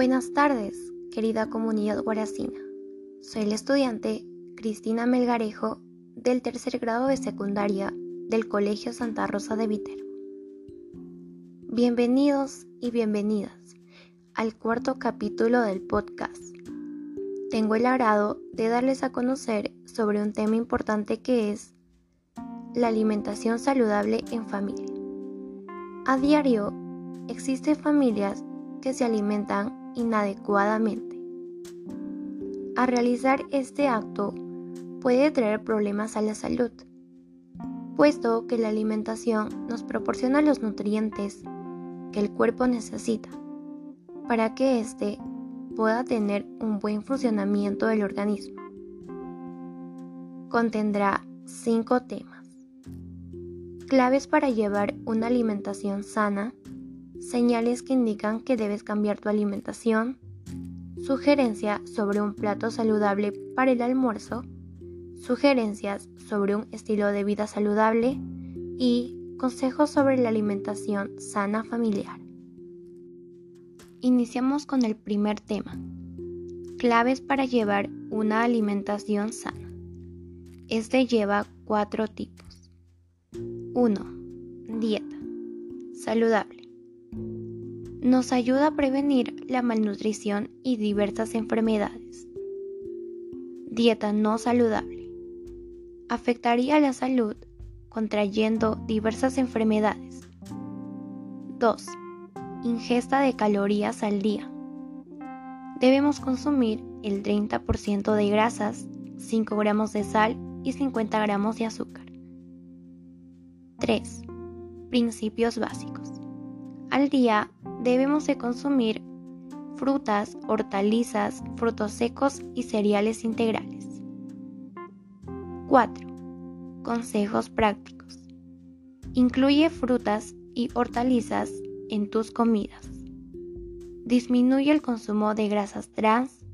Buenas tardes, querida comunidad guaracina. Soy la estudiante Cristina Melgarejo del tercer grado de secundaria del Colegio Santa Rosa de Viterbo. Bienvenidos y bienvenidas al cuarto capítulo del podcast. Tengo el agrado de darles a conocer sobre un tema importante que es la alimentación saludable en familia. A diario existen familias que se alimentan inadecuadamente. Al realizar este acto puede traer problemas a la salud, puesto que la alimentación nos proporciona los nutrientes que el cuerpo necesita para que éste pueda tener un buen funcionamiento del organismo. Contendrá cinco temas. Claves para llevar una alimentación sana señales que indican que debes cambiar tu alimentación, sugerencia sobre un plato saludable para el almuerzo, sugerencias sobre un estilo de vida saludable y consejos sobre la alimentación sana familiar. Iniciamos con el primer tema. Claves para llevar una alimentación sana. Este lleva cuatro tipos. 1. Dieta. Saludable nos ayuda a prevenir la malnutrición y diversas enfermedades. Dieta no saludable. Afectaría la salud contrayendo diversas enfermedades. 2. Ingesta de calorías al día. Debemos consumir el 30% de grasas, 5 gramos de sal y 50 gramos de azúcar. 3. Principios básicos. Al día debemos de consumir frutas, hortalizas, frutos secos y cereales integrales. 4. Consejos prácticos. Incluye frutas y hortalizas en tus comidas. Disminuye el consumo de grasas trans,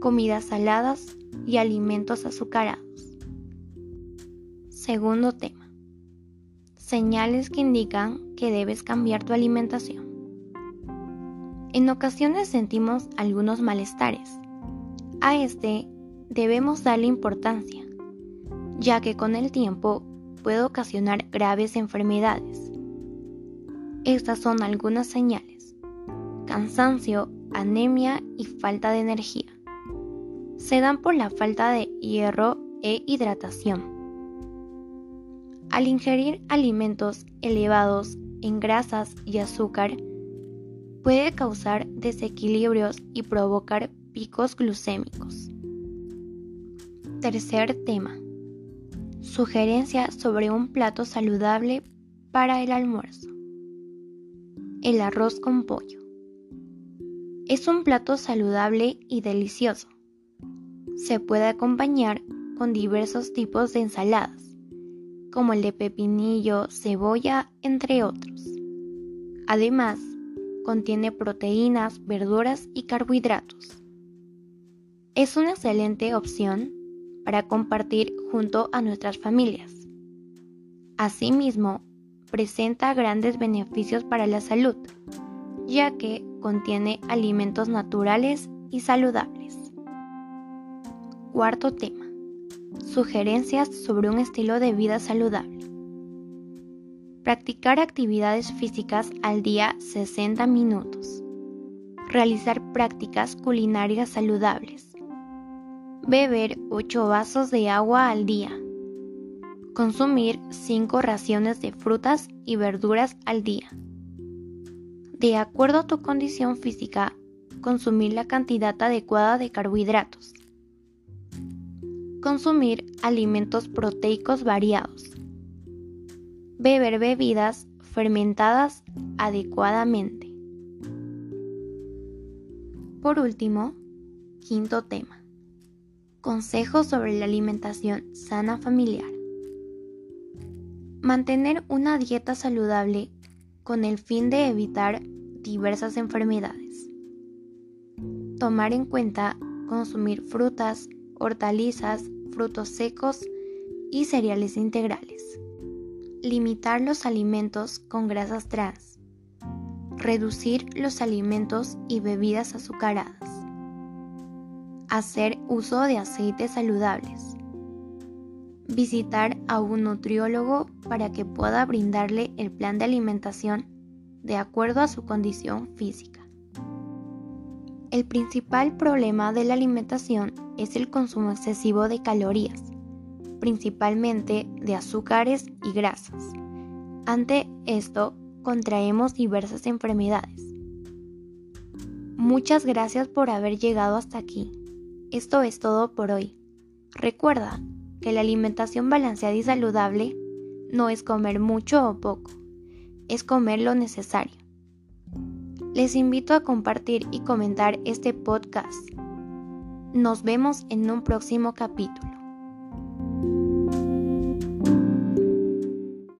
comidas saladas y alimentos azucarados. Segundo tema. Señales que indican que debes cambiar tu alimentación. En ocasiones sentimos algunos malestares. A este debemos darle importancia, ya que con el tiempo puede ocasionar graves enfermedades. Estas son algunas señales. Cansancio, anemia y falta de energía. Se dan por la falta de hierro e hidratación. Al ingerir alimentos elevados en grasas y azúcar, puede causar desequilibrios y provocar picos glucémicos. Tercer tema. Sugerencia sobre un plato saludable para el almuerzo. El arroz con pollo. Es un plato saludable y delicioso. Se puede acompañar con diversos tipos de ensaladas, como el de pepinillo, cebolla, entre otros. Además, contiene proteínas, verduras y carbohidratos. Es una excelente opción para compartir junto a nuestras familias. Asimismo, presenta grandes beneficios para la salud, ya que contiene alimentos naturales y saludables. Cuarto tema. Sugerencias sobre un estilo de vida saludable. Practicar actividades físicas al día 60 minutos. Realizar prácticas culinarias saludables. Beber 8 vasos de agua al día. Consumir 5 raciones de frutas y verduras al día. De acuerdo a tu condición física, consumir la cantidad adecuada de carbohidratos. Consumir alimentos proteicos variados beber bebidas fermentadas adecuadamente. Por último, quinto tema. Consejos sobre la alimentación sana familiar. Mantener una dieta saludable con el fin de evitar diversas enfermedades. Tomar en cuenta consumir frutas, hortalizas, frutos secos y cereales integrales. Limitar los alimentos con grasas trans, reducir los alimentos y bebidas azucaradas, hacer uso de aceites saludables, visitar a un nutriólogo para que pueda brindarle el plan de alimentación de acuerdo a su condición física. El principal problema de la alimentación es el consumo excesivo de calorías, principalmente de azúcares y grasas. Ante esto, contraemos diversas enfermedades. Muchas gracias por haber llegado hasta aquí. Esto es todo por hoy. Recuerda que la alimentación balanceada y saludable no es comer mucho o poco, es comer lo necesario. Les invito a compartir y comentar este podcast. Nos vemos en un próximo capítulo.